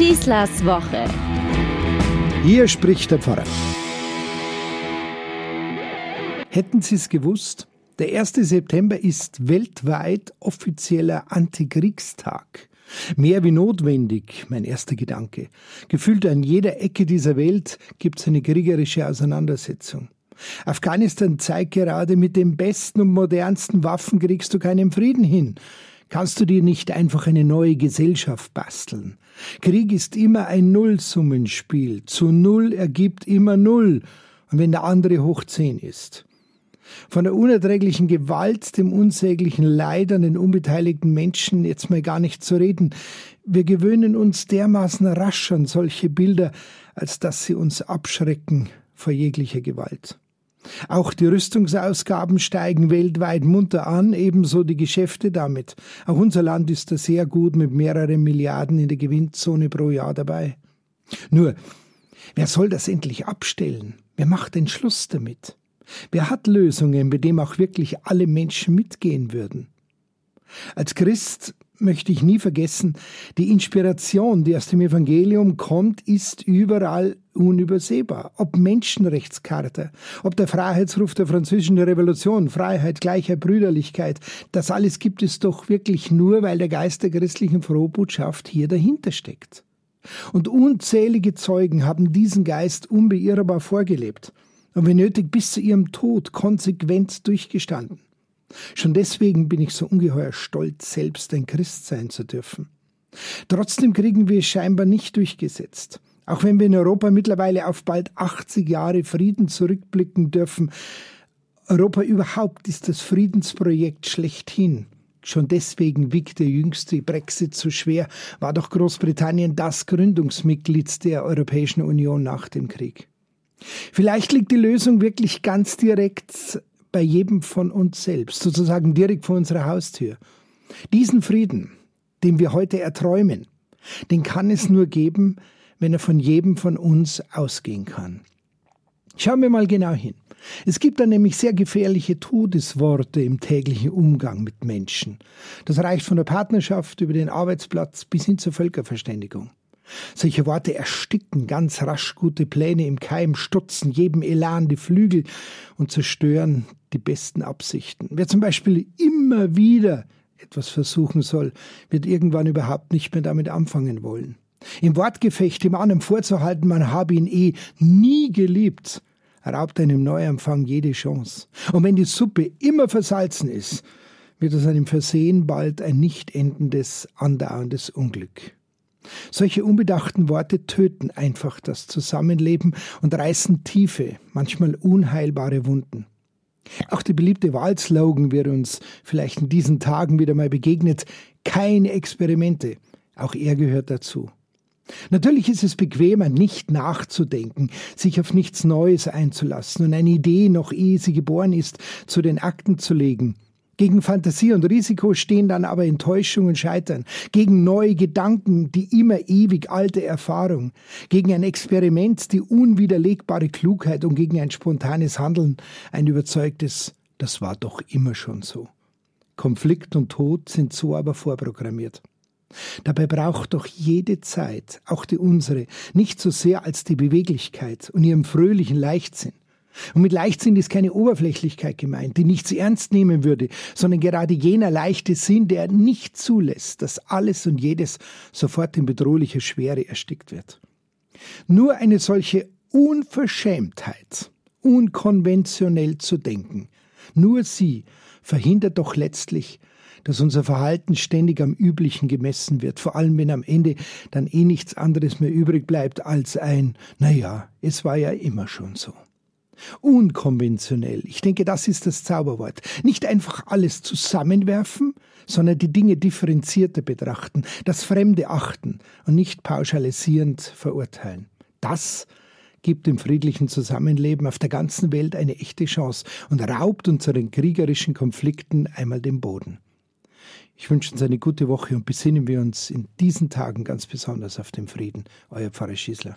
Schießlers Woche. Hier spricht der Pfarrer. Hätten Sie es gewusst? Der 1. September ist weltweit offizieller Antikriegstag. Mehr wie notwendig, mein erster Gedanke. Gefühlt an jeder Ecke dieser Welt gibt es eine kriegerische Auseinandersetzung. Afghanistan zeigt gerade, mit den besten und modernsten Waffen kriegst du keinen Frieden hin. Kannst du dir nicht einfach eine neue Gesellschaft basteln? Krieg ist immer ein Nullsummenspiel. Zu Null ergibt immer Null. Und wenn der andere hoch zehn ist. Von der unerträglichen Gewalt, dem unsäglichen Leid an den unbeteiligten Menschen jetzt mal gar nicht zu reden. Wir gewöhnen uns dermaßen rasch an solche Bilder, als dass sie uns abschrecken vor jeglicher Gewalt. Auch die Rüstungsausgaben steigen weltweit munter an, ebenso die Geschäfte damit. Auch unser Land ist da sehr gut mit mehreren Milliarden in der Gewinnzone pro Jahr dabei. Nur, wer soll das endlich abstellen? Wer macht den Schluss damit? Wer hat Lösungen, bei denen auch wirklich alle Menschen mitgehen würden? Als Christ möchte ich nie vergessen, die Inspiration, die aus dem Evangelium kommt, ist überall unübersehbar. Ob Menschenrechtskarte, ob der Freiheitsruf der französischen Revolution, Freiheit, Gleichheit, Brüderlichkeit, das alles gibt es doch wirklich nur, weil der Geist der christlichen Frohbotschaft hier dahinter steckt. Und unzählige Zeugen haben diesen Geist unbeirrbar vorgelebt und wenn nötig bis zu ihrem Tod konsequent durchgestanden. Schon deswegen bin ich so ungeheuer stolz, selbst ein Christ sein zu dürfen. Trotzdem kriegen wir es scheinbar nicht durchgesetzt. Auch wenn wir in Europa mittlerweile auf bald 80 Jahre Frieden zurückblicken dürfen, Europa überhaupt ist das Friedensprojekt schlechthin. Schon deswegen wiegt der jüngste Brexit so schwer, war doch Großbritannien das Gründungsmitglied der Europäischen Union nach dem Krieg. Vielleicht liegt die Lösung wirklich ganz direkt bei jedem von uns selbst, sozusagen direkt vor unserer Haustür. Diesen Frieden, den wir heute erträumen, den kann es nur geben, wenn er von jedem von uns ausgehen kann. Schauen wir mal genau hin. Es gibt da nämlich sehr gefährliche Todesworte im täglichen Umgang mit Menschen. Das reicht von der Partnerschaft über den Arbeitsplatz bis hin zur Völkerverständigung. Solche Worte ersticken ganz rasch gute Pläne im Keim, stutzen jedem Elan die Flügel und zerstören die besten Absichten. Wer zum Beispiel immer wieder etwas versuchen soll, wird irgendwann überhaupt nicht mehr damit anfangen wollen. Im Wortgefecht dem anderen vorzuhalten, man habe ihn eh nie geliebt, raubt einem Neuanfang jede Chance. Und wenn die Suppe immer versalzen ist, wird aus einem Versehen bald ein nicht endendes, andauerndes Unglück. Solche unbedachten Worte töten einfach das Zusammenleben und reißen tiefe, manchmal unheilbare Wunden. Auch der beliebte Wahlslogan wird uns vielleicht in diesen Tagen wieder mal begegnet. Keine Experimente. Auch er gehört dazu. Natürlich ist es bequemer, nicht nachzudenken, sich auf nichts Neues einzulassen und eine Idee, noch ehe sie geboren ist, zu den Akten zu legen gegen Fantasie und Risiko stehen dann aber Enttäuschung und Scheitern, gegen neue Gedanken die immer ewig alte Erfahrung, gegen ein Experiment die unwiderlegbare Klugheit und gegen ein spontanes Handeln ein überzeugtes, das war doch immer schon so. Konflikt und Tod sind so aber vorprogrammiert. Dabei braucht doch jede Zeit, auch die unsere, nicht so sehr als die Beweglichkeit und ihrem fröhlichen Leichtsinn. Und mit Leichtsinn ist keine Oberflächlichkeit gemeint, die nichts ernst nehmen würde, sondern gerade jener leichte Sinn, der nicht zulässt, dass alles und jedes sofort in bedrohlicher Schwere erstickt wird. Nur eine solche Unverschämtheit, unkonventionell zu denken, nur sie verhindert doch letztlich, dass unser Verhalten ständig am Üblichen gemessen wird, vor allem wenn am Ende dann eh nichts anderes mehr übrig bleibt als ein, naja, es war ja immer schon so. Unkonventionell. Ich denke, das ist das Zauberwort. Nicht einfach alles zusammenwerfen, sondern die Dinge differenzierter betrachten, das Fremde achten und nicht pauschalisierend verurteilen. Das gibt dem friedlichen Zusammenleben auf der ganzen Welt eine echte Chance und raubt unseren kriegerischen Konflikten einmal den Boden. Ich wünsche uns eine gute Woche und besinnen wir uns in diesen Tagen ganz besonders auf den Frieden. Euer Pfarrer Schießler.